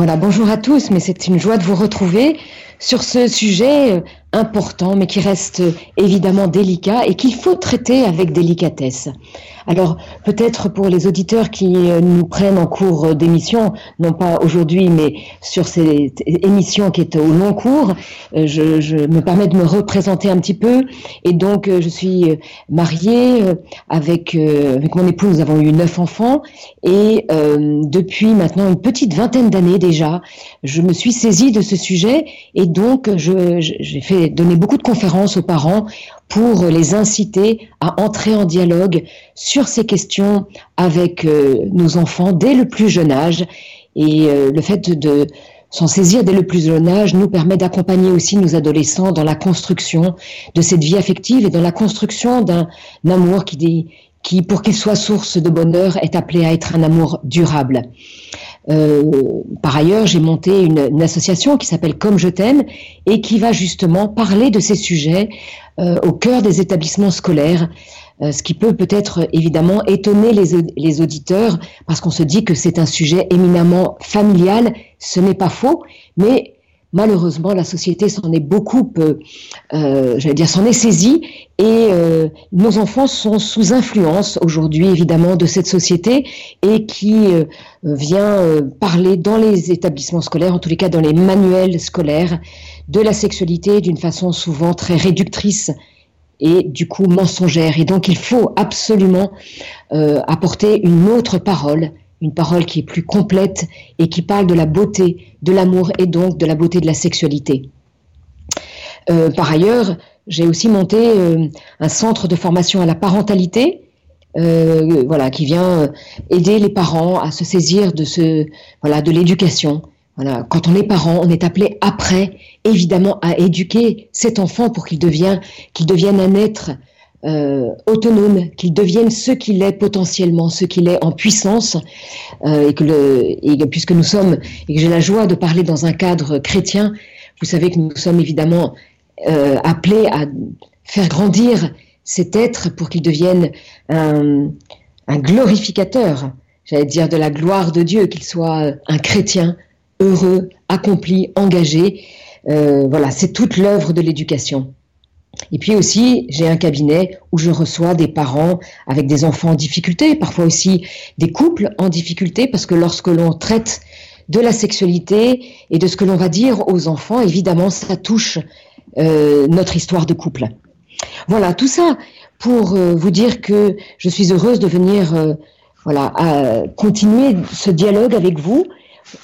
Voilà, bonjour à tous, mais c'est une joie de vous retrouver sur ce sujet euh, important, mais qui reste euh, évidemment délicat et qu'il faut traiter avec délicatesse. Alors, peut-être pour les auditeurs qui euh, nous prennent en cours d'émission, non pas aujourd'hui, mais sur cette émission qui est au long cours, je, je, me permets de me représenter un petit peu. Et donc, je suis mariée avec, avec mon époux, nous avons eu neuf enfants. Et euh, depuis maintenant une petite vingtaine d'années déjà, je me suis saisie de ce sujet et donc j'ai fait donner beaucoup de conférences aux parents pour les inciter à entrer en dialogue sur ces questions avec euh, nos enfants dès le plus jeune âge. Et euh, le fait de s'en saisir dès le plus jeune âge nous permet d'accompagner aussi nos adolescents dans la construction de cette vie affective et dans la construction d'un amour qui, qui pour qu'il soit source de bonheur, est appelé à être un amour durable. Euh, par ailleurs, j'ai monté une, association qui s'appelle Comme je t'aime et qui va justement parler de ces sujets euh, au cœur des établissements scolaires, euh, ce qui peut peut-être évidemment étonner les, les auditeurs parce qu'on se dit que c'est un sujet éminemment familial. Ce n'est pas faux, mais malheureusement, la société s'en est beaucoup, euh, euh, j'allais dire, s'en est saisie, et euh, nos enfants sont sous influence aujourd'hui, évidemment, de cette société, et qui euh, vient parler dans les établissements scolaires, en tous les cas dans les manuels scolaires, de la sexualité d'une façon souvent très réductrice et du coup mensongère. Et donc, il faut absolument apporter une autre parole une parole qui est plus complète et qui parle de la beauté, de l'amour et donc de la beauté de la sexualité. Euh, par ailleurs, j'ai aussi monté euh, un centre de formation à la parentalité, euh, voilà, qui vient aider les parents à se saisir de l'éducation. Quand on est parent, on est appelé après, évidemment, à éduquer cet enfant pour qu'il devienne un être euh, autonome, qu'il devienne ce qu'il est potentiellement, ce qu'il est en puissance, euh, et puisque nous sommes, et que j'ai la joie de parler dans un cadre chrétien, vous savez que nous sommes évidemment euh, appelés à faire grandir cet être pour qu'il devienne un, un glorificateur, j'allais dire de la gloire de Dieu, qu'il soit un chrétien heureux, accompli, engagé. Euh, voilà, c'est toute l'œuvre de l'éducation. Et puis aussi, j'ai un cabinet où je reçois des parents avec des enfants en difficulté, parfois aussi des couples en difficulté, parce que lorsque l'on traite de la sexualité et de ce que l'on va dire aux enfants, évidemment, ça touche euh, notre histoire de couple. Voilà, tout ça pour euh, vous dire que je suis heureuse de venir euh, voilà, continuer ce dialogue avec vous,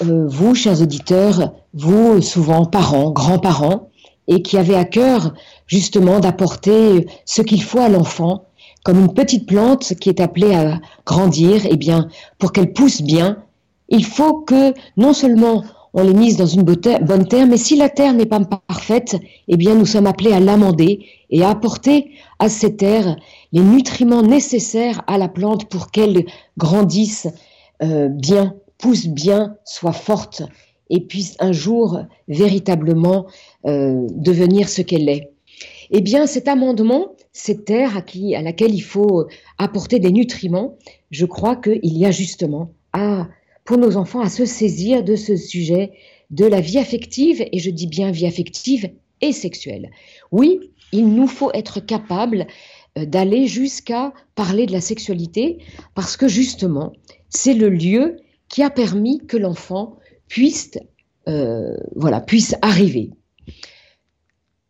vous, chers auditeurs, vous, souvent parents, grands-parents, et qui avez à cœur justement d'apporter ce qu'il faut à l'enfant, comme une petite plante qui est appelée à grandir, eh bien, pour qu'elle pousse bien, il faut que non seulement on les mise dans une bonne terre, mais si la terre n'est pas parfaite, eh bien, nous sommes appelés à l'amender et à apporter à cette terre les nutriments nécessaires à la plante pour qu'elle grandisse euh, bien, pousse bien, soit forte et puisse un jour véritablement euh, devenir ce qu'elle est. Eh bien, cet amendement, cette terre à, qui, à laquelle il faut apporter des nutriments, je crois qu'il y a justement à, pour nos enfants à se saisir de ce sujet de la vie affective, et je dis bien vie affective et sexuelle. Oui, il nous faut être capable euh, d'aller jusqu'à parler de la sexualité, parce que justement, c'est le lieu qui a permis que l'enfant puisse, euh, voilà, puisse arriver.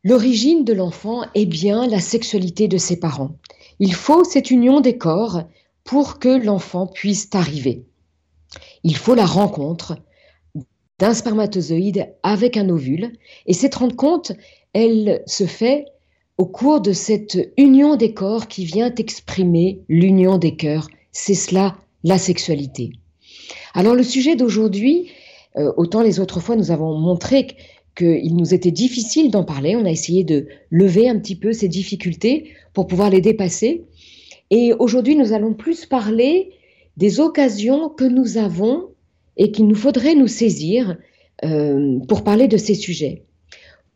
L'origine de l'enfant est bien la sexualité de ses parents. Il faut cette union des corps pour que l'enfant puisse arriver. Il faut la rencontre d'un spermatozoïde avec un ovule et cette rencontre, elle se fait au cours de cette union des corps qui vient exprimer l'union des cœurs. C'est cela la sexualité. Alors le sujet d'aujourd'hui, autant les autres fois nous avons montré qu'il nous était difficile d'en parler. On a essayé de lever un petit peu ces difficultés pour pouvoir les dépasser. Et aujourd'hui, nous allons plus parler des occasions que nous avons et qu'il nous faudrait nous saisir euh, pour parler de ces sujets.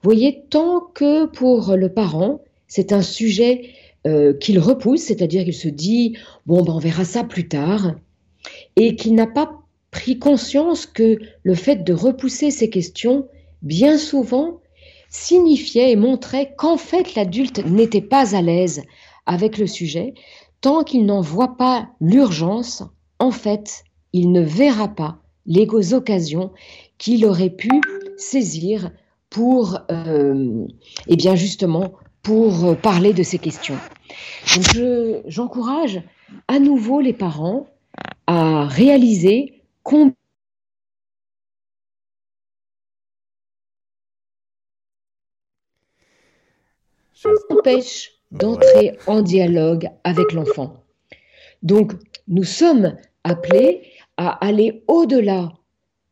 Vous voyez, tant que pour le parent, c'est un sujet euh, qu'il repousse, c'est-à-dire qu'il se dit, bon, ben, on verra ça plus tard, et qu'il n'a pas pris conscience que le fait de repousser ces questions, bien souvent, signifiait et montrait qu'en fait l'adulte n'était pas à l'aise avec le sujet, tant qu'il n'en voit pas l'urgence, en fait, il ne verra pas les occasions qu'il aurait pu saisir pour, euh, eh bien justement, pour parler de ces questions. Donc j'encourage à nouveau les parents à réaliser combien empêche d'entrer en dialogue avec l'enfant. Donc, nous sommes appelés à aller au-delà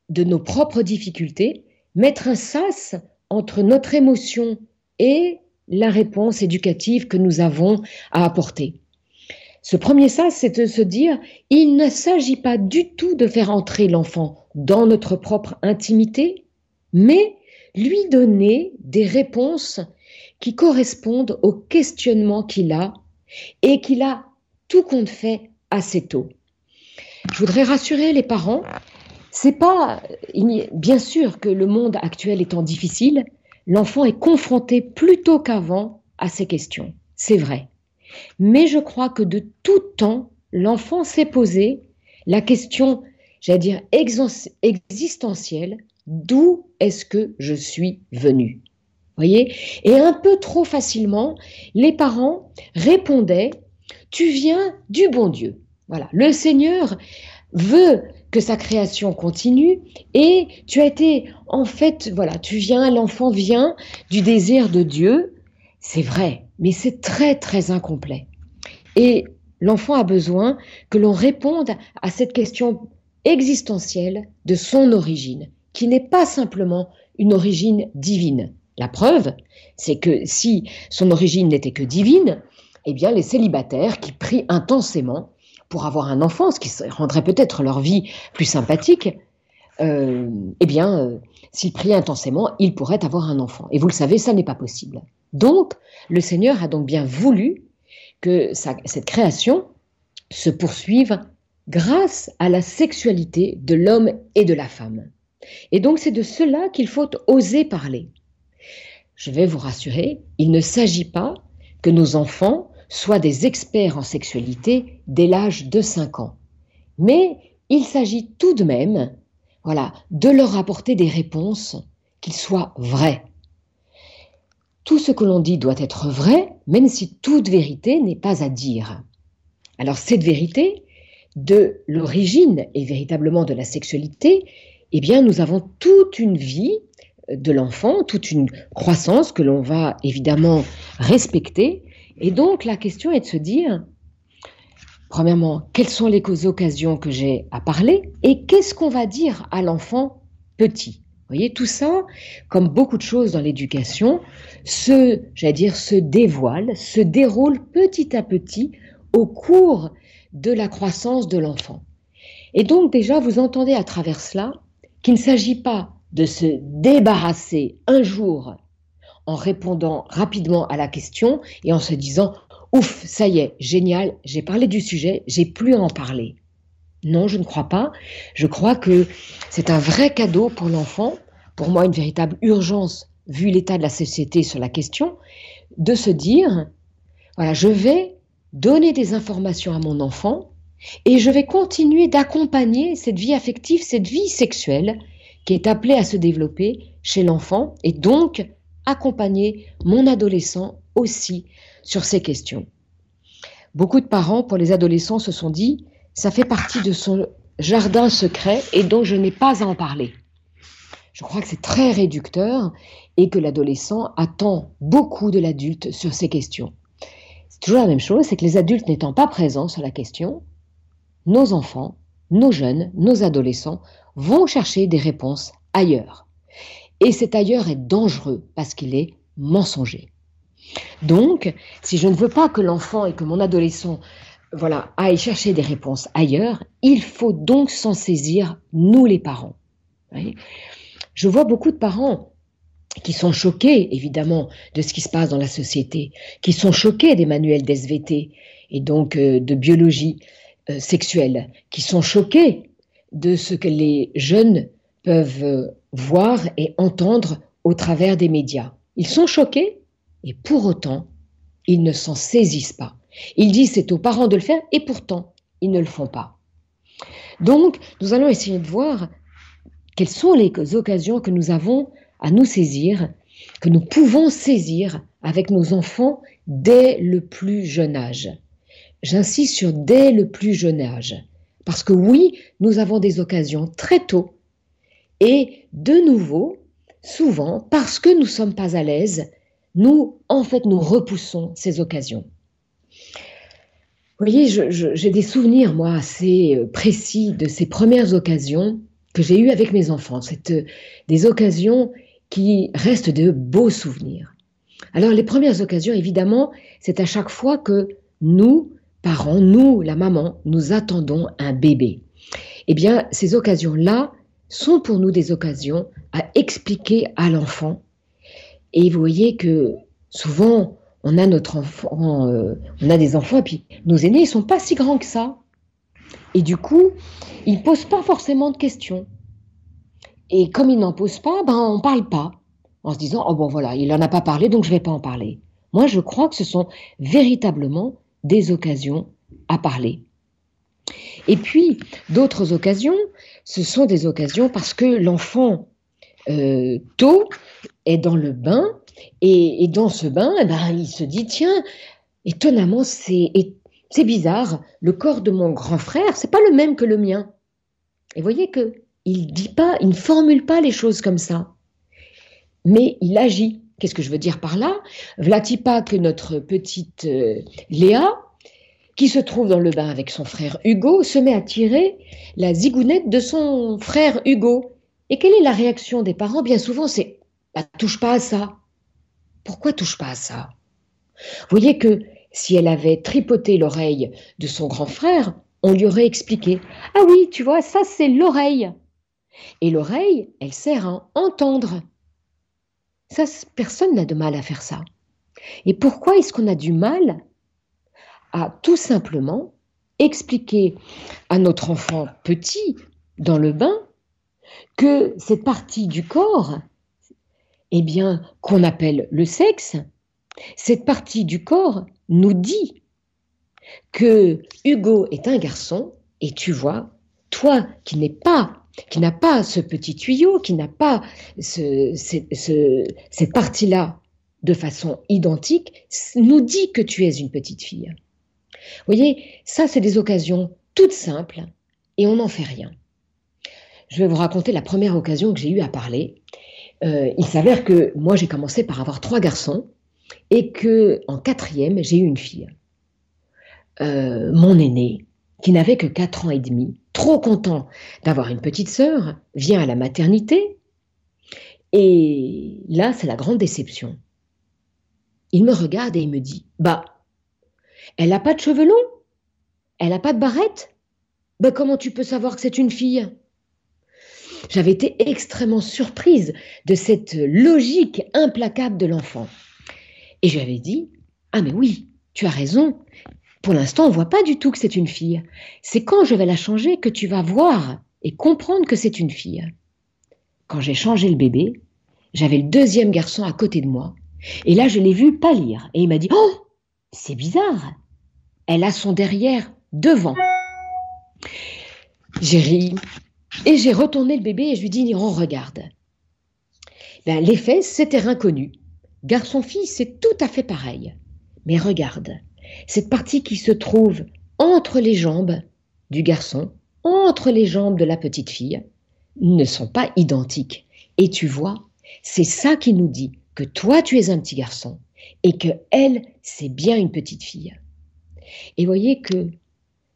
de nos propres difficultés, mettre un sas entre notre émotion et la réponse éducative que nous avons à apporter. Ce premier sas, c'est de se dire, il ne s'agit pas du tout de faire entrer l'enfant dans notre propre intimité, mais lui donner des réponses qui correspondent au questionnement qu'il a et qu'il a tout compte fait assez tôt. Je voudrais rassurer les parents, c'est pas bien sûr que le monde actuel étant difficile, l'enfant est confronté plus tôt qu'avant à ces questions. C'est vrai. Mais je crois que de tout temps, l'enfant s'est posé la question, j'allais dire, existentielle, d'où est-ce que je suis venu voyez? Et un peu trop facilement, les parents répondaient Tu viens du bon Dieu. Voilà, le Seigneur veut que sa création continue et tu as été en fait voilà, tu viens l'enfant vient du désir de Dieu. C'est vrai, mais c'est très très incomplet. Et l'enfant a besoin que l'on réponde à cette question existentielle de son origine, qui n'est pas simplement une origine divine. La preuve, c'est que si son origine n'était que divine, eh bien les célibataires qui prient intensément pour avoir un enfant, ce qui rendrait peut-être leur vie plus sympathique, euh, eh bien, euh, s'ils prient intensément, ils pourraient avoir un enfant. Et vous le savez, ça n'est pas possible. Donc, le Seigneur a donc bien voulu que cette création se poursuive grâce à la sexualité de l'homme et de la femme. Et donc, c'est de cela qu'il faut oser parler je vais vous rassurer, il ne s'agit pas que nos enfants soient des experts en sexualité dès l'âge de 5 ans. Mais il s'agit tout de même, voilà, de leur apporter des réponses qu'ils soient vraies. Tout ce que l'on dit doit être vrai, même si toute vérité n'est pas à dire. Alors cette vérité de l'origine et véritablement de la sexualité, eh bien nous avons toute une vie de l'enfant, toute une croissance que l'on va évidemment respecter. Et donc la question est de se dire, premièrement, quelles sont les occasions que j'ai à parler et qu'est-ce qu'on va dire à l'enfant petit? Voyez, tout ça, comme beaucoup de choses dans l'éducation, se, j'allais dire, se dévoile, se déroule petit à petit au cours de la croissance de l'enfant. Et donc déjà, vous entendez à travers cela qu'il ne s'agit pas de se débarrasser un jour en répondant rapidement à la question et en se disant Ouf, ça y est, génial, j'ai parlé du sujet, j'ai plus à en parler. Non, je ne crois pas. Je crois que c'est un vrai cadeau pour l'enfant, pour moi une véritable urgence vu l'état de la société sur la question, de se dire, voilà, je vais donner des informations à mon enfant et je vais continuer d'accompagner cette vie affective, cette vie sexuelle qui est appelé à se développer chez l'enfant et donc accompagner mon adolescent aussi sur ces questions. Beaucoup de parents, pour les adolescents, se sont dit, ça fait partie de son jardin secret et donc je n'ai pas à en parler. Je crois que c'est très réducteur et que l'adolescent attend beaucoup de l'adulte sur ces questions. C'est toujours la même chose, c'est que les adultes n'étant pas présents sur la question, nos enfants, nos jeunes, nos adolescents vont chercher des réponses ailleurs. Et cet ailleurs est dangereux parce qu'il est mensonger. Donc, si je ne veux pas que l'enfant et que mon adolescent voilà, aille chercher des réponses ailleurs, il faut donc s'en saisir, nous les parents. Je vois beaucoup de parents qui sont choqués, évidemment, de ce qui se passe dans la société, qui sont choqués des manuels d'SVT et donc euh, de biologie euh, sexuelle, qui sont choqués de ce que les jeunes peuvent euh, voir et entendre au travers des médias. Ils sont choqués et pour autant, ils ne s'en saisissent pas. Ils disent c'est aux parents de le faire et pourtant, ils ne le font pas. Donc, nous allons essayer de voir quelles sont les occasions que nous avons à nous saisir, que nous pouvons saisir avec nos enfants dès le plus jeune âge. J'insiste sur dès le plus jeune âge, parce que oui, nous avons des occasions très tôt, et de nouveau, souvent, parce que nous ne sommes pas à l'aise, nous, en fait, nous repoussons ces occasions. Vous voyez, j'ai des souvenirs, moi, assez euh, précis de ces premières occasions que j'ai eues avec mes enfants. C'est euh, des occasions qui restent de beaux souvenirs. Alors, les premières occasions, évidemment, c'est à chaque fois que nous, parents, nous, la maman, nous attendons un bébé. Eh bien, ces occasions-là sont pour nous des occasions à expliquer à l'enfant. Et vous voyez que souvent, on a notre euh, on a des enfants, et puis nos aînés, ils sont pas si grands que ça. Et du coup, ils posent pas forcément de questions. Et comme ils n'en posent pas, ben on parle pas, en se disant oh bon voilà, il en a pas parlé, donc je vais pas en parler. Moi, je crois que ce sont véritablement des occasions à parler. Et puis, d'autres occasions, ce sont des occasions parce que l'enfant, euh, tôt, est dans le bain et, dans ce bain, eh ben, il se dit, tiens, étonnamment, c'est bizarre, le corps de mon grand frère, c'est pas le même que le mien. Et voyez que il dit pas, il ne formule pas les choses comme ça, mais il agit. Qu'est-ce que je veux dire par là? Vlati pas que notre petite euh, Léa, qui se trouve dans le bain avec son frère Hugo, se met à tirer la zigounette de son frère Hugo. Et quelle est la réaction des parents? Bien souvent, c'est bah, touche pas à ça. Pourquoi touche pas à ça? Vous voyez que si elle avait tripoté l'oreille de son grand frère, on lui aurait expliqué Ah oui, tu vois, ça c'est l'oreille. Et l'oreille, elle sert à entendre. Ça, personne n'a de mal à faire ça. Et pourquoi est-ce qu'on a du mal à tout simplement expliquer à notre enfant petit dans le bain que cette partie du corps eh bien, qu'on appelle le sexe, cette partie du corps nous dit que Hugo est un garçon, et tu vois, toi qui n'es pas, qui n'a pas ce petit tuyau, qui n'a pas ce, cette partie-là de façon identique, nous dit que tu es une petite fille. Vous voyez, ça, c'est des occasions toutes simples, et on n'en fait rien. Je vais vous raconter la première occasion que j'ai eue à parler. Euh, il s'avère que moi, j'ai commencé par avoir trois garçons et que en quatrième, j'ai eu une fille. Euh, mon aîné, qui n'avait que quatre ans et demi, trop content d'avoir une petite sœur, vient à la maternité. Et là, c'est la grande déception. Il me regarde et il me dit Bah, elle n'a pas de cheveux longs? Elle n'a pas de barrette? Bah, comment tu peux savoir que c'est une fille? J'avais été extrêmement surprise de cette logique implacable de l'enfant. Et je lui avais dit, ah mais oui, tu as raison. Pour l'instant, on voit pas du tout que c'est une fille. C'est quand je vais la changer que tu vas voir et comprendre que c'est une fille. Quand j'ai changé le bébé, j'avais le deuxième garçon à côté de moi. Et là, je l'ai vu pâlir. Et il m'a dit, oh, c'est bizarre. Elle a son derrière devant. J'ai ri, et j'ai retourné le bébé et je lui dis, on regarde. Ben, les fesses, c'est terrain. Garçon-fille, c'est tout à fait pareil. Mais regarde, cette partie qui se trouve entre les jambes du garçon, entre les jambes de la petite fille, ne sont pas identiques. Et tu vois, c'est ça qui nous dit que toi, tu es un petit garçon et que elle, c'est bien une petite fille. Et voyez que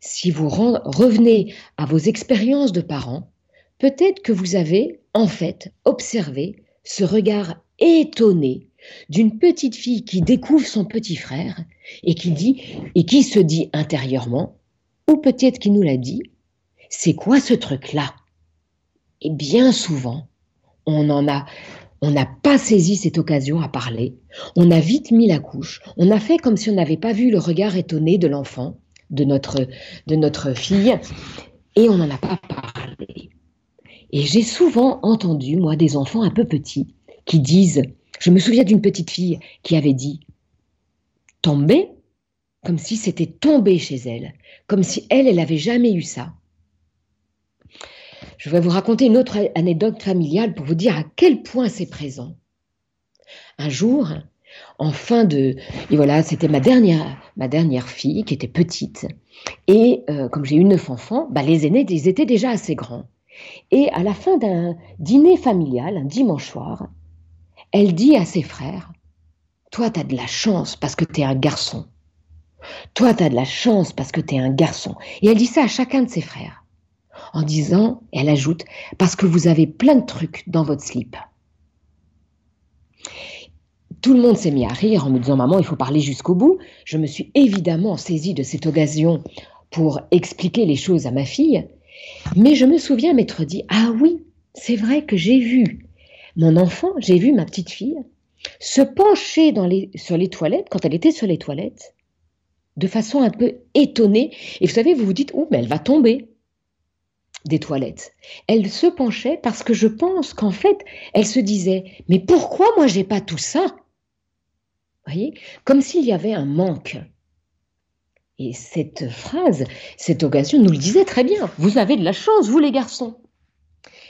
si vous revenez à vos expériences de parents, peut-être que vous avez en fait observé ce regard étonné d'une petite fille qui découvre son petit frère et qui dit et qui se dit intérieurement ou peut-être qui nous l'a dit c'est quoi ce truc là et bien souvent on en a on n'a pas saisi cette occasion à parler on a vite mis la couche on a fait comme si on n'avait pas vu le regard étonné de l'enfant de notre, de notre fille. et on n'en a pas parlé. Et j'ai souvent entendu, moi, des enfants un peu petits qui disent, je me souviens d'une petite fille qui avait dit, tomber, comme si c'était tombé chez elle, comme si elle, elle n'avait jamais eu ça. Je vais vous raconter une autre anecdote familiale pour vous dire à quel point c'est présent. Un jour, en fin de... Et voilà, c'était ma dernière, ma dernière fille qui était petite. Et euh, comme j'ai eu neuf enfants, bah, les aînés, ils étaient déjà assez grands. Et à la fin d'un dîner familial, un dimanche soir, elle dit à ses frères, Toi, tu as de la chance parce que tu es un garçon. Toi, tu as de la chance parce que tu es un garçon. Et elle dit ça à chacun de ses frères. En disant, elle ajoute, parce que vous avez plein de trucs dans votre slip. Tout le monde s'est mis à rire en me disant Maman, il faut parler jusqu'au bout. Je me suis évidemment saisie de cette occasion pour expliquer les choses à ma fille. Mais je me souviens m'être dit Ah oui, c'est vrai que j'ai vu mon enfant, j'ai vu ma petite fille se pencher sur les toilettes quand elle était sur les toilettes de façon un peu étonnée. Et vous savez, vous vous dites Oh, mais elle va tomber des toilettes. Elle se penchait parce que je pense qu'en fait, elle se disait Mais pourquoi moi j'ai pas tout ça? Voyez? Comme s'il y avait un manque. Et cette phrase, cette occasion nous le disait très bien. Vous avez de la chance, vous les garçons.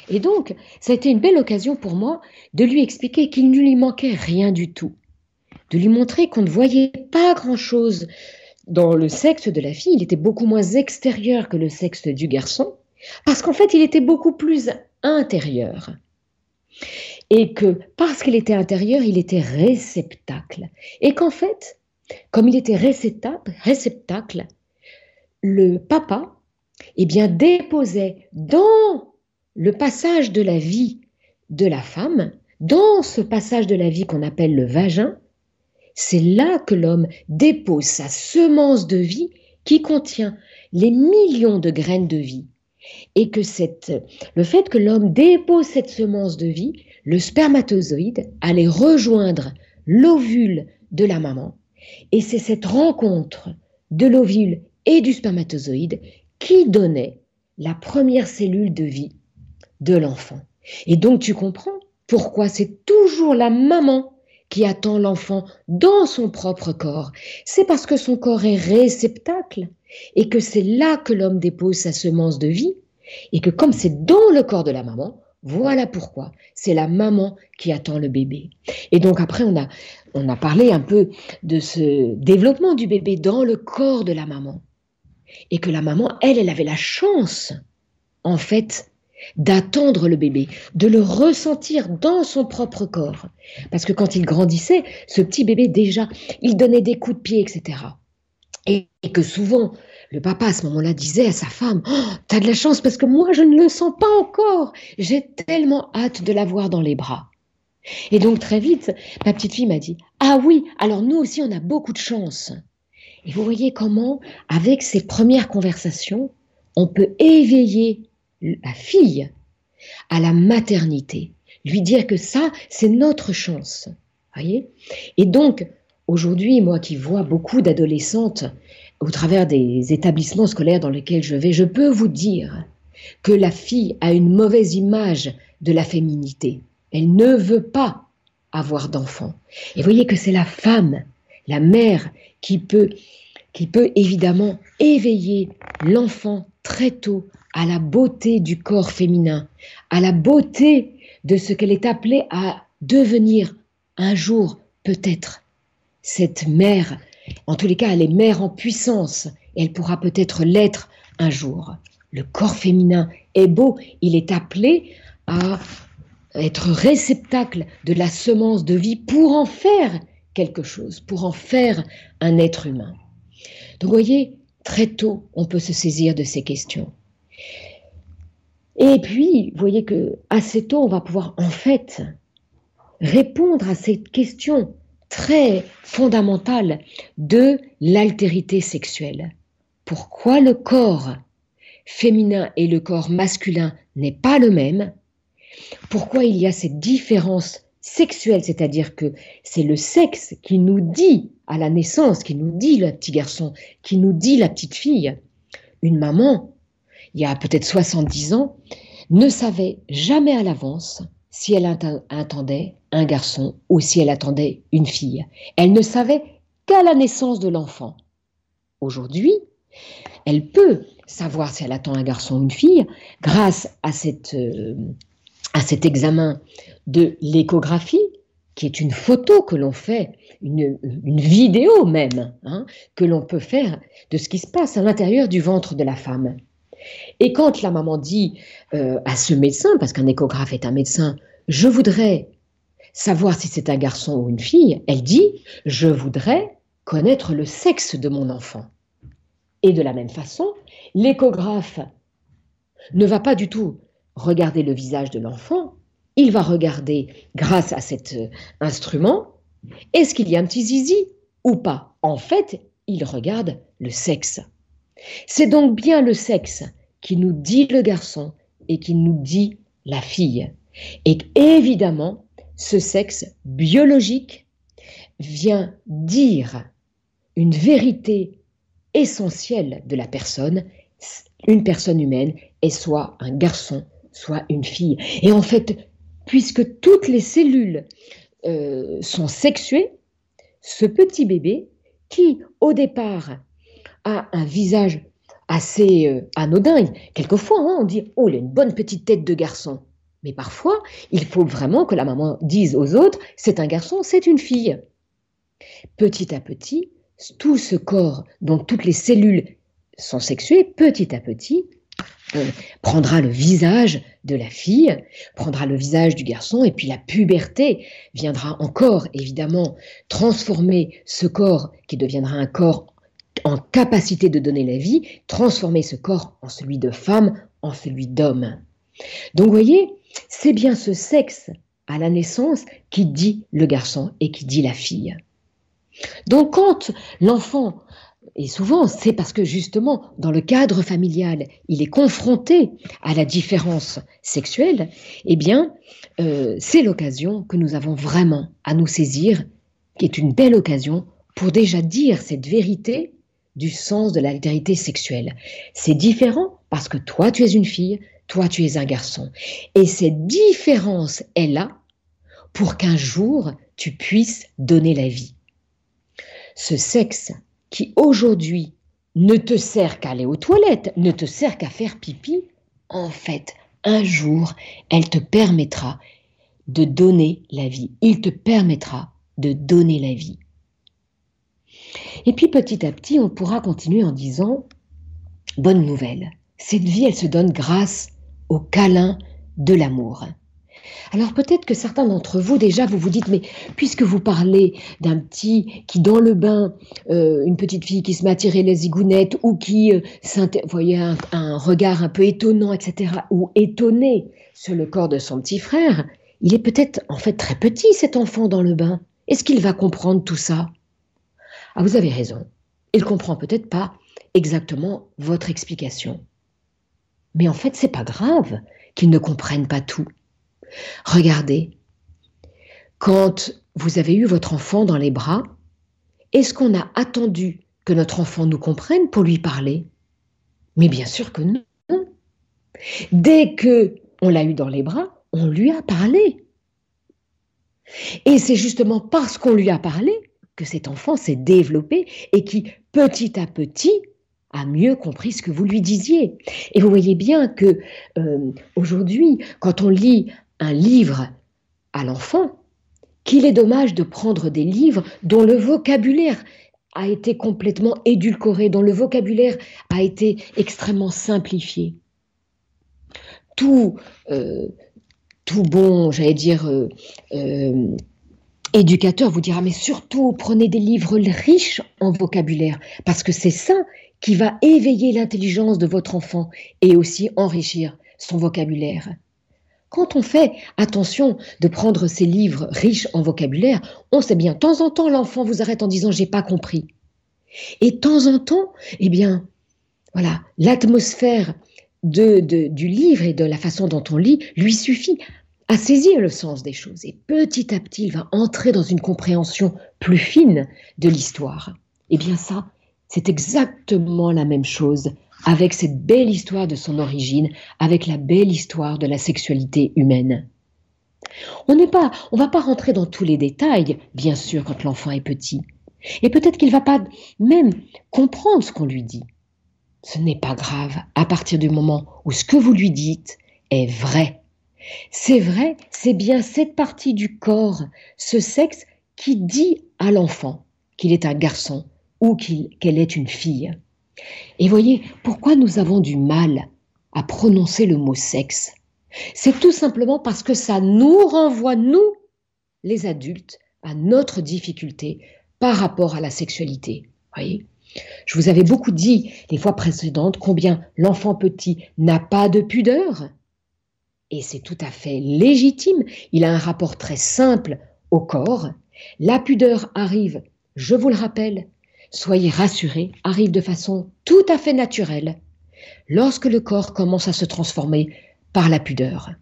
Et donc, ça a été une belle occasion pour moi de lui expliquer qu'il ne lui manquait rien du tout. De lui montrer qu'on ne voyait pas grand-chose dans le sexe de la fille. Il était beaucoup moins extérieur que le sexe du garçon. Parce qu'en fait, il était beaucoup plus intérieur et que parce qu'il était intérieur, il était réceptacle. Et qu'en fait, comme il était réceptacle, le papa eh bien, déposait dans le passage de la vie de la femme, dans ce passage de la vie qu'on appelle le vagin, c'est là que l'homme dépose sa semence de vie qui contient les millions de graines de vie. Et que le fait que l'homme dépose cette semence de vie le spermatozoïde allait rejoindre l'ovule de la maman. Et c'est cette rencontre de l'ovule et du spermatozoïde qui donnait la première cellule de vie de l'enfant. Et donc tu comprends pourquoi c'est toujours la maman qui attend l'enfant dans son propre corps. C'est parce que son corps est réceptacle et que c'est là que l'homme dépose sa semence de vie et que comme c'est dans le corps de la maman, voilà pourquoi c'est la maman qui attend le bébé. Et donc après, on a, on a parlé un peu de ce développement du bébé dans le corps de la maman. Et que la maman, elle, elle avait la chance, en fait, d'attendre le bébé, de le ressentir dans son propre corps. Parce que quand il grandissait, ce petit bébé, déjà, il donnait des coups de pied, etc. Et, que souvent, le papa, à ce moment-là, disait à sa femme oh, T'as de la chance parce que moi, je ne le sens pas encore. J'ai tellement hâte de l'avoir dans les bras. Et donc, très vite, ma petite fille m'a dit Ah oui, alors nous aussi, on a beaucoup de chance. Et vous voyez comment, avec ces premières conversations, on peut éveiller la fille à la maternité, lui dire que ça, c'est notre chance. Voyez? Et donc, aujourd'hui, moi qui vois beaucoup d'adolescentes au travers des établissements scolaires dans lesquels je vais, je peux vous dire que la fille a une mauvaise image de la féminité. Elle ne veut pas avoir d'enfants. Et voyez que c'est la femme, la mère, qui peut, qui peut évidemment éveiller l'enfant très tôt à la beauté du corps féminin, à la beauté de ce qu'elle est appelée à devenir un jour peut-être. Cette mère en tous les cas, elle est mère en puissance et elle pourra peut-être l'être un jour. Le corps féminin est beau, il est appelé à être réceptacle de la semence de vie pour en faire quelque chose, pour en faire un être humain. Donc, vous voyez, très tôt, on peut se saisir de ces questions. Et puis, vous voyez que assez tôt, on va pouvoir en fait répondre à cette question très fondamentale de l'altérité sexuelle. Pourquoi le corps féminin et le corps masculin n'est pas le même? Pourquoi il y a cette différence sexuelle, c'est-à-dire que c'est le sexe qui nous dit à la naissance, qui nous dit le petit garçon, qui nous dit la petite fille, une maman, il y a peut-être 70 ans, ne savait jamais à l'avance si elle attendait un garçon ou si elle attendait une fille. Elle ne savait qu'à la naissance de l'enfant. Aujourd'hui, elle peut savoir si elle attend un garçon ou une fille grâce à, euh, à cet examen de l'échographie, qui est une photo que l'on fait, une, vidéo même, hein, que l'on peut faire de ce qui se passe à l'intérieur du ventre de la femme. Et quand la maman dit euh, à ce médecin, parce qu'un échographe est un médecin, je voudrais savoir si c'est un garçon ou une fille, elle dit, je voudrais connaître le sexe de mon enfant. Et de la même façon, l'échographe ne va pas du tout regarder le visage de l'enfant, il va regarder, grâce à cet euh, instrument, est-ce qu'il y a un petit zizi ou pas En fait, il regarde le sexe. C'est donc bien le sexe qui nous dit le garçon et qui nous dit la fille. Et évidemment, ce sexe biologique vient dire une vérité essentielle de la personne, une personne humaine est soit un garçon, soit une fille. Et en fait, puisque toutes les cellules euh, sont sexuées, ce petit bébé, qui au départ a un visage assez euh, anodin, quelquefois hein, on dit Oh, il a une bonne petite tête de garçon. Mais parfois, il faut vraiment que la maman dise aux autres C'est un garçon, c'est une fille. Petit à petit, tout ce corps, dont toutes les cellules sont sexuées, petit à petit, euh, prendra le visage de la fille, prendra le visage du garçon, et puis la puberté viendra encore, évidemment, transformer ce corps qui deviendra un corps en capacité de donner la vie, transformer ce corps en celui de femme, en celui d'homme. Donc vous voyez, c'est bien ce sexe à la naissance qui dit le garçon et qui dit la fille. Donc quand l'enfant, et souvent c'est parce que justement dans le cadre familial, il est confronté à la différence sexuelle, eh bien euh, c'est l'occasion que nous avons vraiment à nous saisir, qui est une belle occasion pour déjà dire cette vérité du sens de l'altérité sexuelle. C'est différent parce que toi tu es une fille, toi tu es un garçon. Et cette différence est là pour qu'un jour tu puisses donner la vie ce sexe qui aujourd'hui ne te sert qu'à aller aux toilettes, ne te sert qu'à faire pipi, en fait, un jour, elle te permettra de donner la vie. Il te permettra de donner la vie. Et puis petit à petit, on pourra continuer en disant, bonne nouvelle, cette vie, elle se donne grâce au câlin de l'amour. Alors peut-être que certains d'entre vous, déjà, vous vous dites, mais puisque vous parlez d'un petit qui, dans le bain, euh, une petite fille qui se met à tirer les zigounettes ou qui, euh, un, un, regard un peu étonnant, etc., ou étonné sur le corps de son petit frère, il est peut-être en fait très petit, cet enfant dans le bain. Est-ce qu'il va comprendre tout ça? Ah, vous avez raison. Il comprend peut-être pas exactement votre explication. Mais en fait, c'est pas grave qu'il ne comprenne pas tout. Regardez, quand vous avez eu votre enfant dans les bras, est-ce qu'on a attendu que notre enfant nous comprenne pour lui parler? Mais bien sûr que non. Dès que on l'a eu dans les bras, on lui a parlé. Et c'est justement parce qu'on lui a parlé que cet enfant s'est développé et qui, petit à petit, a mieux compris ce que vous lui disiez. Et vous voyez bien que euh, aujourd'hui, quand on lit un livre à l'enfant, qu'il est dommage de prendre des livres dont le vocabulaire a été complètement édulcoré, dont le vocabulaire a été extrêmement simplifié. Tout, euh, tout bon, j'allais dire, euh, éducateur vous dira, mais surtout prenez des livres riches en vocabulaire, parce que c'est ça qui va éveiller l'intelligence de votre enfant et aussi enrichir son vocabulaire. Quand on fait attention de prendre ces livres riches en vocabulaire, on sait bien, de temps en temps, l'enfant vous arrête en disant j'ai pas compris. Et de temps en temps, eh bien, voilà, l'atmosphère de, du livre et de la façon dont on lit lui suffit saisir le sens des choses. Et petit à petit, il va entrer dans une compréhension plus fine de l'histoire. Eh bien ça, c'est exactement la même chose avec cette belle histoire de son origine, avec la belle histoire de la sexualité humaine. On n'est pas, on va pas rentrer dans tous les détails, bien sûr, quand l'enfant est petit. Et peut-être qu'il va pas même comprendre ce qu'on lui dit. Ce n'est pas grave à partir du moment où ce que vous lui dites est vrai. C'est vrai, c'est bien cette partie du corps, ce sexe, qui dit à l'enfant qu'il est un garçon ou qu'elle est une fille. Et voyez, pourquoi nous avons du mal à prononcer le mot sexe? C'est tout simplement parce que ça nous renvoie, nous, les adultes, à notre difficulté par rapport à la sexualité. Voyez? Je vous avais beaucoup dit les fois précédentes combien l'enfant petit n'a pas de pudeur. Et c'est tout à fait légitime. Il a un rapport très simple au corps. La pudeur arrive, je vous le rappelle, soyez rassurés, arrive de façon tout à fait naturelle lorsque le corps commence à se transformer par la pudeur,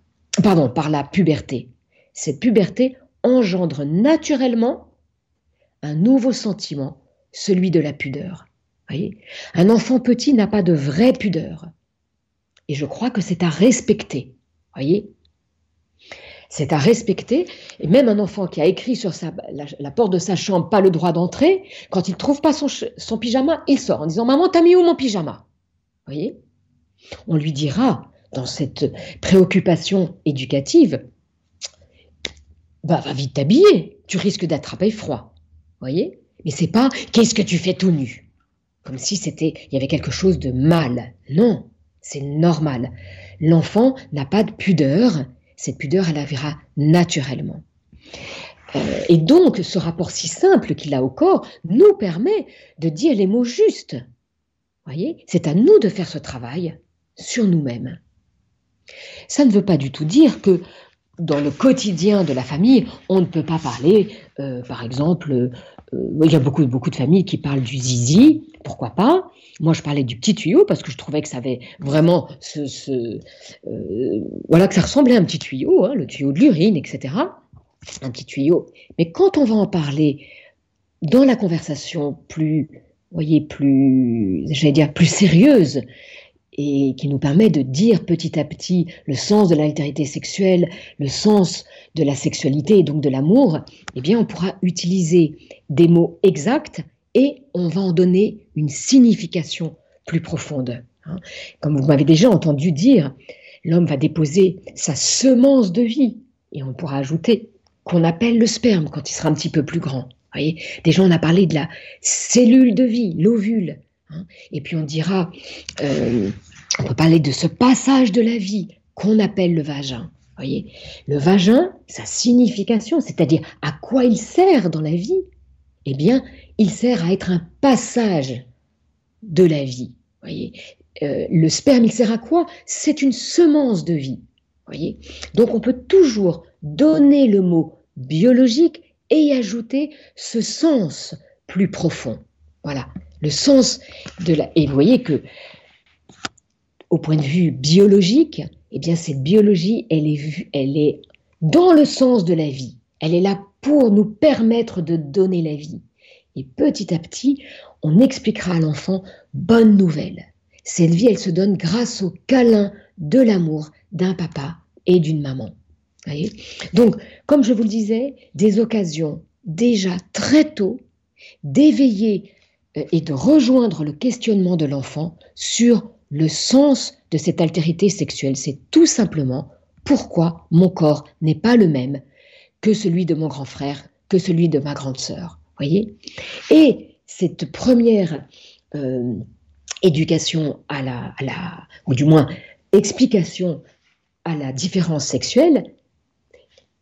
pardon, par la puberté. Cette puberté engendre naturellement un nouveau sentiment, celui de la pudeur. Voyez? Un enfant petit n'a pas de vraie pudeur. Et je crois que c'est à respecter. Voyez? C'est à respecter. Et même un enfant qui a écrit sur la, porte de sa chambre pas le droit d'entrer, quand il trouve pas son, son, pyjama, il sort en disant Maman, t'as mis où mon pyjama? Vous voyez? On lui dira, dans cette préoccupation éducative, bah, va vite t'habiller, tu risques d'attraper froid. Vous voyez? Mais c'est pas Qu'est-ce que tu fais tout nu? Comme si c'était il y avait quelque chose de mal. Non, c'est normal. L'enfant n'a pas de pudeur cette pudeur, elle arrivera naturellement. Euh, et donc, ce rapport si simple qu'il a au corps nous permet de dire les mots justes. Voyez, c'est à nous de faire ce travail sur nous-mêmes. Ça ne veut pas du tout dire que dans le quotidien de la famille, on ne peut pas parler, euh, par exemple, euh, il y a beaucoup, beaucoup de familles qui parlent du zizi, pourquoi pas Moi, je parlais du petit tuyau parce que je trouvais que ça avait vraiment euh, voilà, que ça ressemblait à un petit tuyau, hein, le tuyau de l'urine, etc. Un petit tuyau. Mais quand on va en parler dans la conversation plus, voyez, plus, j'allais dire, plus sérieuse, et qui nous permet de dire petit à petit le sens de l'altérité sexuelle, le sens de la sexualité et donc de l'amour, eh bien, on pourra utiliser des mots exacts et on va en donner une signification plus profonde. Hein. Comme vous m'avez déjà entendu dire, l'homme va déposer sa semence de vie et on pourra ajouter qu'on appelle le sperme quand il sera un petit peu plus grand. Voyez Déjà, on a parlé de la cellule de vie, l'ovule. Hein. et puis on dira, euh, on peut parler de ce passage de la vie qu'on appelle le vagin. Voyez le vagin, sa signification, c'est-à-dire à quoi il sert dans la vie, eh bien, il sert à être un passage de la vie. Voyez, euh, le sperme, il sert à quoi? C'est une semence de vie. Voyez, donc on peut toujours donner le mot biologique et y ajouter ce sens plus profond. Voilà, le sens de la. Et vous voyez que, au point de vue biologique, eh bien cette biologie, elle est, elle est dans le sens de la vie. Elle est là pour nous permettre de donner la vie. Et petit à petit, on expliquera à l'enfant, bonne nouvelle. Cette vie, elle se donne grâce au câlin de l'amour d'un papa et d'une maman. Donc, comme je vous le disais, des occasions déjà très tôt d'éveiller euh, et de rejoindre le questionnement de l'enfant sur le sens de cette altérité sexuelle. C'est tout simplement pourquoi mon corps n'est pas le même que celui de mon grand frère, que celui de ma grande sœur. Voyez? Et cette première euh, éducation à la, à la, ou du moins explication à la différence sexuelle,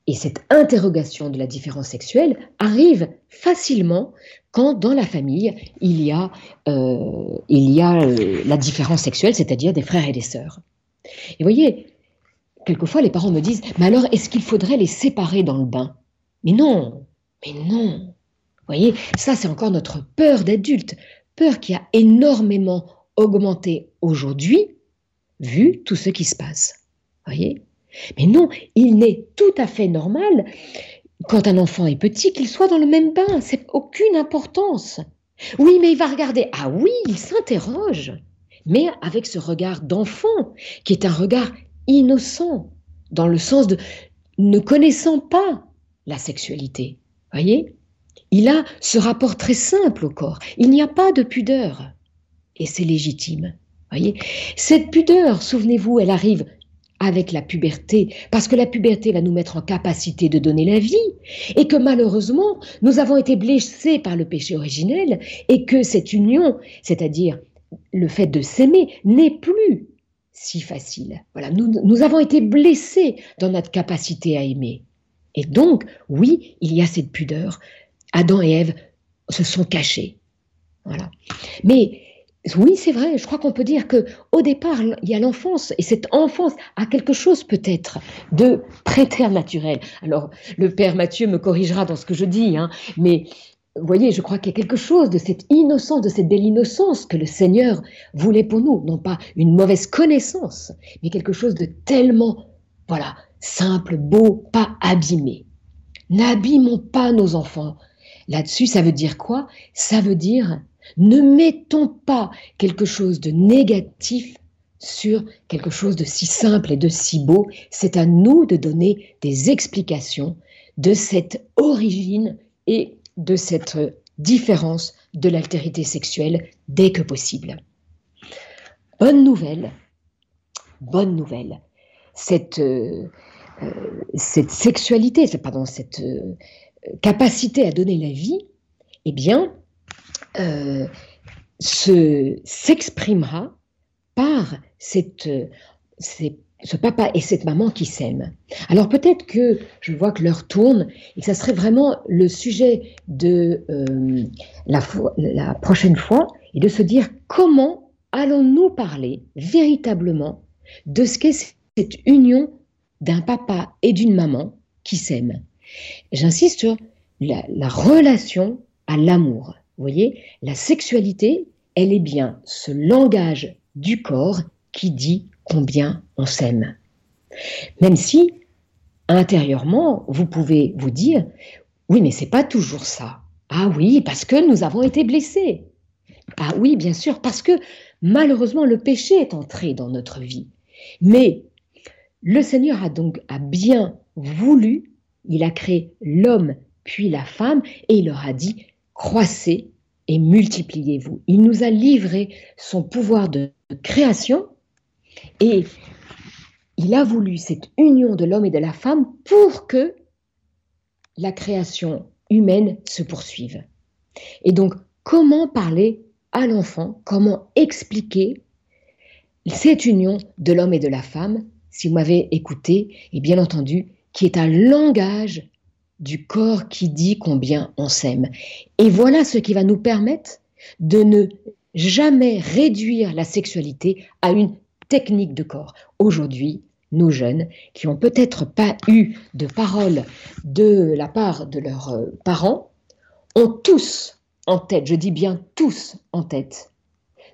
et cette interrogation de la différence sexuelle arrive facilement quand dans la famille il y a, euh, il y a euh, la différence sexuelle, c'est-à-dire des frères et des sœurs. Et vous voyez, quelquefois les parents me disent, mais alors est-ce qu'il faudrait les séparer dans le bain? Mais non, mais non. Vous voyez, ça c'est encore notre peur d'adulte, peur qui a énormément augmenté aujourd'hui, vu tout ce qui se passe. Vous voyez? Mais non, il n'est tout à fait normal, quand un enfant est petit, qu'il soit dans le même bain. C'est aucune importance. Oui, mais il va regarder. Ah oui, il s'interroge, mais avec ce regard d'enfant, qui est un regard innocent, dans le sens de ne connaissant pas la sexualité. Voyez Il a ce rapport très simple au corps. Il n'y a pas de pudeur. Et c'est légitime. Voyez Cette pudeur, souvenez-vous, elle arrive avec la puberté, parce que la puberté va nous mettre en capacité de donner la vie, et que malheureusement, nous avons été blessés par le péché originel, et que cette union, c'est-à-dire le fait de s'aimer, n'est plus si facile. Voilà, nous, nous avons été blessés dans notre capacité à aimer. Et donc, oui, il y a cette pudeur. Adam et Ève se sont cachés. Voilà. Mais oui, c'est vrai. Je crois qu'on peut dire que au départ, il y a l'enfance et cette enfance a quelque chose peut-être de préternaturel. Alors, le père Mathieu me corrigera dans ce que je dis, hein, mais vous voyez, je crois qu'il y a quelque chose de cette innocence, de cette belle innocence que le Seigneur voulait pour nous, non pas une mauvaise connaissance, mais quelque chose de tellement, voilà, simple, beau, pas abîmé. N'abîmons pas nos enfants. Là-dessus, ça veut dire quoi? Ça veut dire ne mettons pas quelque chose de négatif sur quelque chose de si simple et de si beau. C'est à nous de donner des explications de cette origine et de cette différence de l'altérité sexuelle dès que possible. Bonne nouvelle, bonne nouvelle, cette, euh, euh, cette sexualité, pardon, cette euh, capacité à donner la vie, eh bien, s'exprimera par cette, ce papa et cette maman qui s'aiment. Alors peut-être que je vois que l'heure tourne et que ça serait vraiment le sujet de euh, la, la prochaine fois et de se dire comment allons-nous parler véritablement de ce qu'est cette union d'un papa et d'une maman qui s'aiment. J'insiste sur la relation à l'amour. Voyez, la sexualité, elle est bien ce langage du corps qui dit combien on s'aime. Même si, intérieurement, vous pouvez vous dire, oui, mais c'est pas toujours ça. Ah oui, parce que nous avons été blessés. Ah oui, bien sûr, parce que malheureusement le péché est entré dans notre vie. Mais le Seigneur a donc a bien voulu, il a créé l'homme puis la femme et il leur a dit croissez et multipliez-vous. Il nous a livré son pouvoir de création et il a voulu cette union de l'homme et de la femme pour que la création humaine se poursuive. Et donc, comment parler à l'enfant, comment expliquer cette union de l'homme et de la femme, si vous m'avez écouté, et bien entendu, qui est un langage du corps qui dit combien on s'aime. Et voilà ce qui va nous permettre de ne jamais réduire la sexualité à une technique de corps. Aujourd'hui, nos jeunes qui ont peut-être pas eu de parole de la part de leurs euh, parents ont tous en tête, je dis bien tous en tête,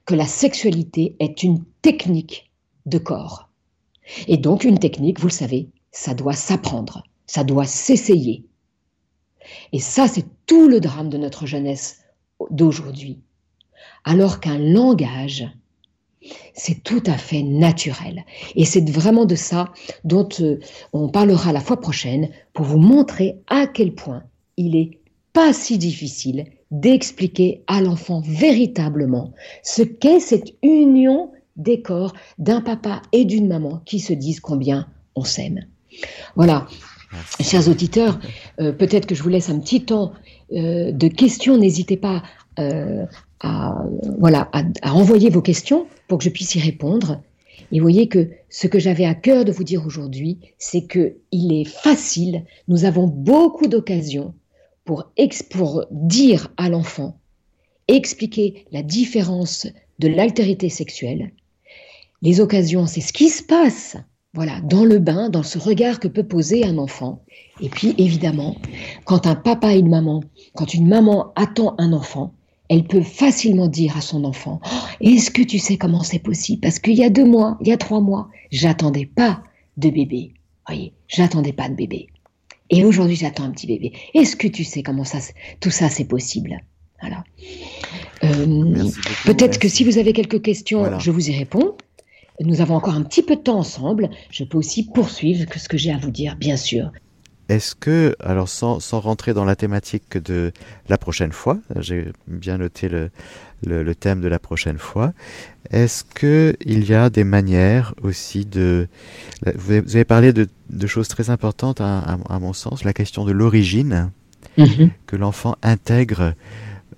que la sexualité est une technique de corps. Et donc une technique, vous le savez, ça doit s'apprendre, ça doit s'essayer. Et ça, c'est tout le drame de notre jeunesse d'aujourd'hui. Alors qu'un langage, c'est tout à fait naturel. Et c'est vraiment de ça dont euh, on parlera la fois prochaine pour vous montrer à quel point il est pas si difficile d'expliquer à l'enfant véritablement ce qu'est cette union des corps d'un papa et d'une maman qui se disent combien on s'aime. Voilà. Chers auditeurs, euh, peut-être que je vous laisse un petit temps euh, de questions. N'hésitez pas à, voilà, à, envoyer vos questions pour que je puisse y répondre. Et voyez que ce que j'avais à cœur de vous dire aujourd'hui, c'est que il est facile, nous avons beaucoup d'occasions pour, pour dire à l'enfant, expliquer la différence de l'altérité sexuelle. Les occasions, c'est ce qui se passe, voilà, dans le bain, dans ce regard que peut poser un enfant. Et puis, évidemment, quand un papa et une maman, quand une maman attend un enfant, elle peut facilement dire à son enfant oh, Est-ce que tu sais comment c'est possible? Parce qu'il y a deux mois, il y a trois mois, j'attendais pas de bébé. Voyez, j'attendais pas de bébé. Et aujourd'hui, j'attends un petit bébé. Est-ce que tu sais comment ça, tout ça, c'est possible? Voilà. Peut-être que si vous avez quelques questions, je vous y réponds. Nous avons encore un petit peu de temps ensemble. Je peux aussi poursuivre ce que j'ai à vous dire, bien sûr. Est-ce que, alors sans, sans, rentrer dans la thématique de la prochaine fois, j'ai bien noté le, le, thème de la prochaine fois, est-ce qu'il y a des manières aussi de... Vous avez, parlé de, de, choses très importantes à, à, mon sens, la question de l'origine, mm-hmm. que l'enfant intègre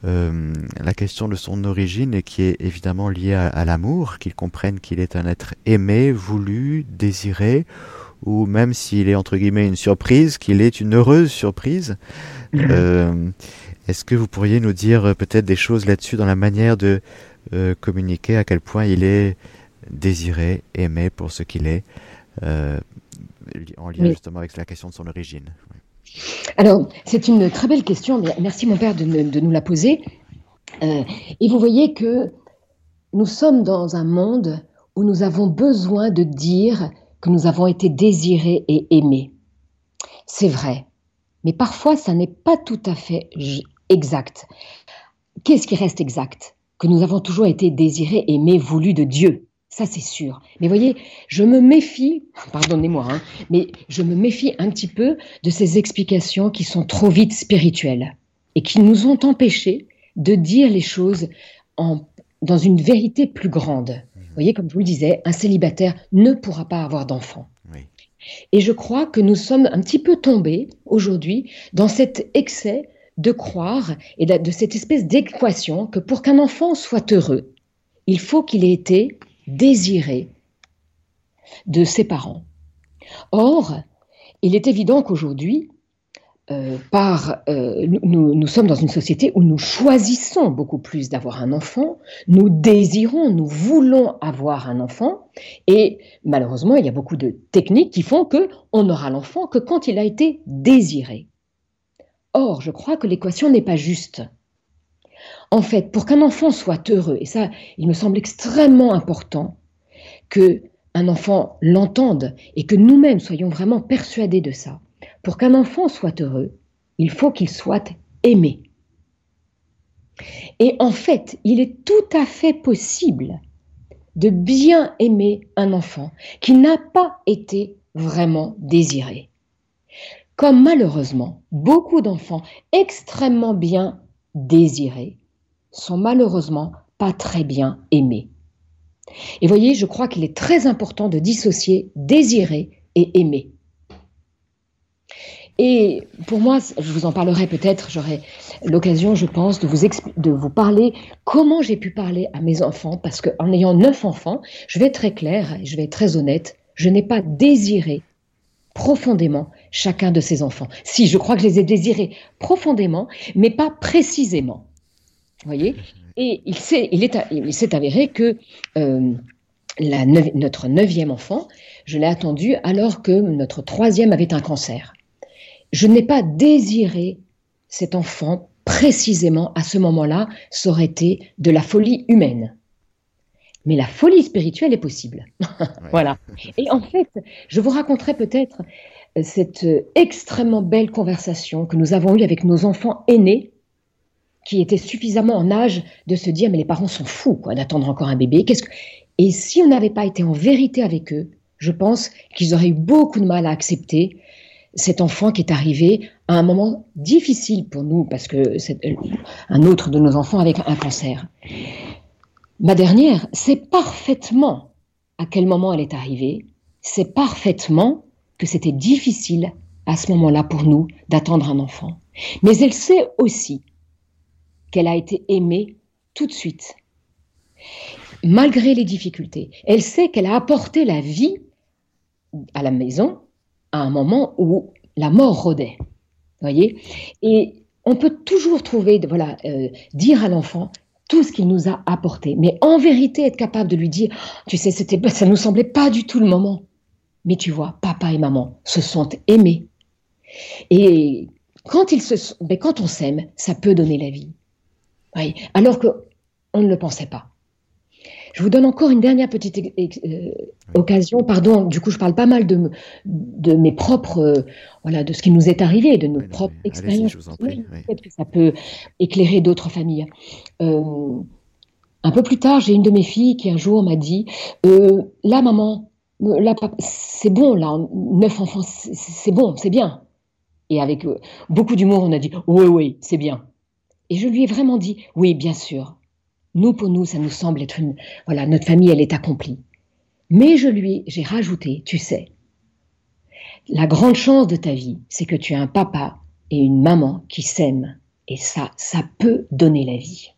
euh, la question de son origine et qui est évidemment liée à, à l'amour, qu'il comprenne qu'il est un être aimé, voulu, désiré, ou même s'il est entre guillemets une surprise, qu'il est une heureuse surprise. Mhm. Euh, est-ce que vous pourriez nous dire euh, peut-être des choses là-dessus dans la manière de euh, communiquer à quel point il est désiré, aimé pour ce qu'il est, en lien justement avec la question de son origine? Alors, c'est une très belle question. Merci mon père de, nous la poser. et vous voyez que nous sommes dans un monde où nous avons besoin de dire que nous avons été désirés et aimés. C'est vrai, mais parfois ça n'est pas tout à fait exact. Qu'est-ce qui reste exact? Que nous avons toujours été désirés, aimés, voulus de Dieu. Ça, c'est sûr. Mais voyez, je me méfie, pardonnez-moi, hein, mais je me méfie un petit peu de ces explications qui sont trop vite spirituelles et qui nous ont empêchés de dire les choses en, dans une vérité plus grande voyez, comme je vous le disais, un célibataire ne pourra pas avoir d'enfant. Et je crois que nous sommes un petit peu tombés aujourd'hui dans cet excès de croire et de, cette espèce d'équation que pour qu'un enfant soit heureux, il faut qu'il ait été désiré de ses parents. Or, il est évident qu'aujourd'hui, euh, euh, nous, sommes dans une société où nous choisissons beaucoup plus d'avoir un enfant, nous désirons, nous voulons avoir un enfant, et malheureusement, il y a beaucoup de techniques qui font que on n'aura l'enfant que quand il a été désiré. Or, je crois que l'équation n'est pas juste. En fait, pour qu'un enfant soit heureux, et ça, il me semble extrêmement important que un enfant l'entende et que nous-mêmes soyons vraiment persuadés de ça pour qu'un enfant soit heureux, il faut qu'il soit aimé. Et en fait, il est tout à fait possible de bien aimer un enfant qui n'a pas été vraiment désiré. Comme malheureusement, beaucoup d'enfants extrêmement bien désirés sont malheureusement pas très bien aimés. Et voyez, je crois qu'il est très important de dissocier désirer et aimer. Et pour moi, je vous en parlerai peut-être, j'aurai l'occasion, je pense, de vous, de vous parler comment j'ai pu parler à mes enfants, parce qu'en ayant neuf enfants, je vais être très claire, je vais être très honnête, je n'ai pas désiré profondément chacun de ces enfants. Si, je crois que je les ai désirés profondément, mais pas précisément. Vous voyez? Et il s'est il est, avéré que euh, la notre neuvième enfant, je l'ai attendu alors que notre troisième avait un cancer je n'ai pas désiré cet enfant précisément à ce moment-là, ça aurait été de la folie humaine. Mais la folie spirituelle est possible. voilà. Et en fait, je vous raconterai peut-être euh, cette euh, extrêmement belle conversation que nous avons eue avec nos enfants aînés qui étaient suffisamment en âge de se dire mais les parents sont fous quoi d'attendre encore un bébé. Qu'est-ce que et si on n'avait pas été en vérité avec eux, je pense qu'ils auraient eu beaucoup de mal à accepter cet enfant qui est arrivé à un moment difficile pour nous, parce que c'est un autre de nos enfants avec un cancer. Ma dernière sait parfaitement à quel moment elle est arrivée, sait parfaitement que c'était difficile à ce moment-là pour nous d'attendre un enfant. Mais elle sait aussi qu'elle a été aimée tout de suite, malgré les difficultés. Elle sait qu'elle a apporté la vie à la maison à un moment où la mort rôdait. Voyez Et on peut toujours trouver, voilà, euh, dire à l'enfant tout ce qu'il nous a apporté, mais en vérité être capable de lui dire, tu sais, c'était, ça nous semblait pas du tout le moment, mais tu vois, papa et maman se sont aimés. Et quand ils se, mais quand on s'aime, ça peut donner la vie. Alors que on ne le pensait pas. Je vous donne encore une dernière petite euh, occasion. Pardon, du coup, je parle pas mal de, de mes propres, euh, voilà, de ce qui nous est arrivé, de nos propres expériences. Peut-être que ça peut éclairer d'autres familles. Euh, un peu plus tard, j'ai une de mes filles qui un jour m'a dit Là, maman, là, c'est bon, là, neuf enfants, c'est bon, c'est bien. Et avec beaucoup d'humour, on a dit Oui, oui, c'est bien. Et je lui ai vraiment dit Oui, bien sûr. Nous, pour nous, ça nous semble être une... Voilà, notre famille, elle est accomplie. Mais je lui, j'ai rajouté, tu sais, la grande chance de ta vie, c'est que tu as un papa et une maman qui s'aiment. Et ça, ça peut donner la vie.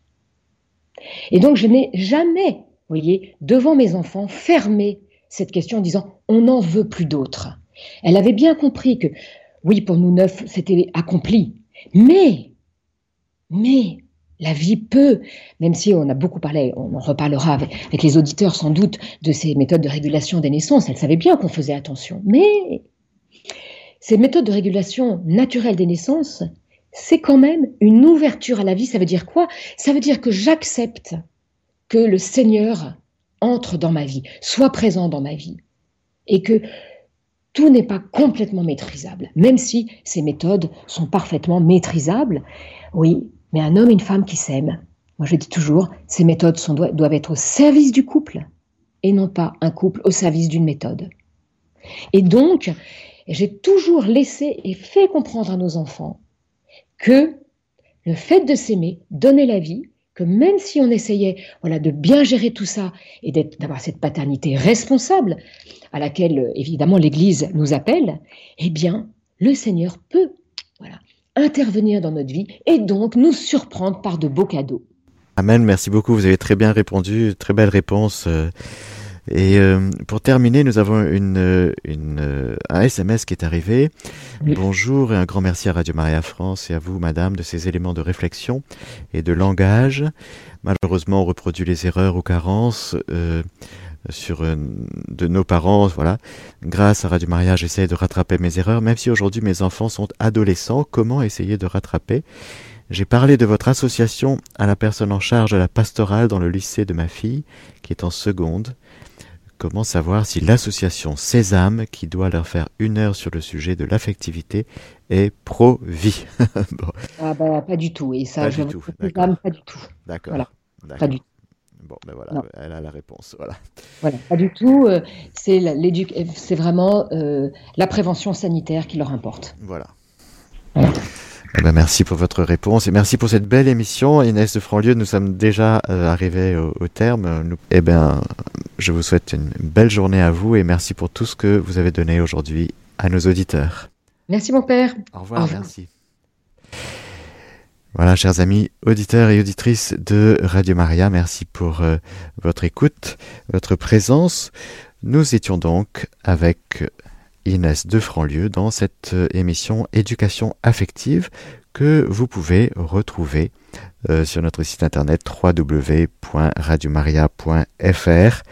Et donc, je n'ai jamais, voyez, devant mes enfants, fermé cette question en disant, on n'en veut plus d'autres. Elle avait bien compris que, oui, pour nous neuf, c'était accompli. Mais, mais, la vie peut, même si on a beaucoup parlé, on en reparlera avec, les auditeurs sans doute de ces méthodes de régulation des naissances, elle savait bien qu'on faisait attention. Mais ces méthodes de régulation naturelle des naissances, c'est quand même une ouverture à la vie. Ça veut dire quoi? Ça veut dire que j'accepte que le Seigneur entre dans ma vie, soit présent dans ma vie, et que tout n'est pas complètement maîtrisable, même si ces méthodes sont parfaitement maîtrisables. Oui, mais un homme et une femme qui s'aiment, moi je dis toujours, ces méthodes doivent être au service du couple et non pas un couple au service d'une méthode. Et donc, j'ai toujours laissé et fait comprendre à nos enfants que le fait de s'aimer donnait la vie, que même si on essayait voilà, de bien gérer tout ça et d'avoir cette paternité responsable à laquelle évidemment l'Église nous appelle, eh bien, le Seigneur peut intervenir dans notre vie et donc nous surprendre par de beaux cadeaux. Amen, merci beaucoup, vous avez très bien répondu, très belle réponse. Euh, et euh, pour terminer, nous avons une, une, un SMS qui est arrivé. Bonjour et un grand merci à Radio Maria France et à vous, Madame, de ces éléments de réflexion et de langage. Malheureusement, on reproduit les erreurs ou carences. Euh, sur euh, de nos parents, voilà. Grâce à Radio Maria, j'essaie de rattraper mes erreurs, même si aujourd'hui mes enfants sont adolescents. Comment essayer de rattraper? J'ai parlé de votre association à la personne en charge de la pastorale dans le lycée de ma fille, qui est en seconde. Comment savoir si l'association Sésame, qui doit leur faire une heure sur le sujet de l'affectivité, est pro-vie? Ah bah, Pas du tout. Et ça, pas, je du tout. pas du tout. D'accord. Voilà. Pas du tout. Bon, ben voilà, elle a la réponse. Voilà. Voilà, pas du tout. Euh, c'est c'est vraiment euh, la prévention sanitaire qui leur importe. Voilà. Eh ben, merci pour votre réponse et merci pour cette belle émission. Inès de Franlieu, nous sommes déjà euh, arrivés au, terme. Nous, eh ben, je vous souhaite une belle journée à vous et merci pour tout ce que vous avez donné aujourd'hui à nos auditeurs. Merci mon père. Au revoir, au revoir. merci. Voilà, chers amis auditeurs et auditrices de Radio Maria, merci pour euh, votre écoute, votre présence. Nous étions donc avec Inès de Franlieu dans cette euh, émission Éducation affective que vous pouvez retrouver euh, sur notre site internet www.radiomaria.fr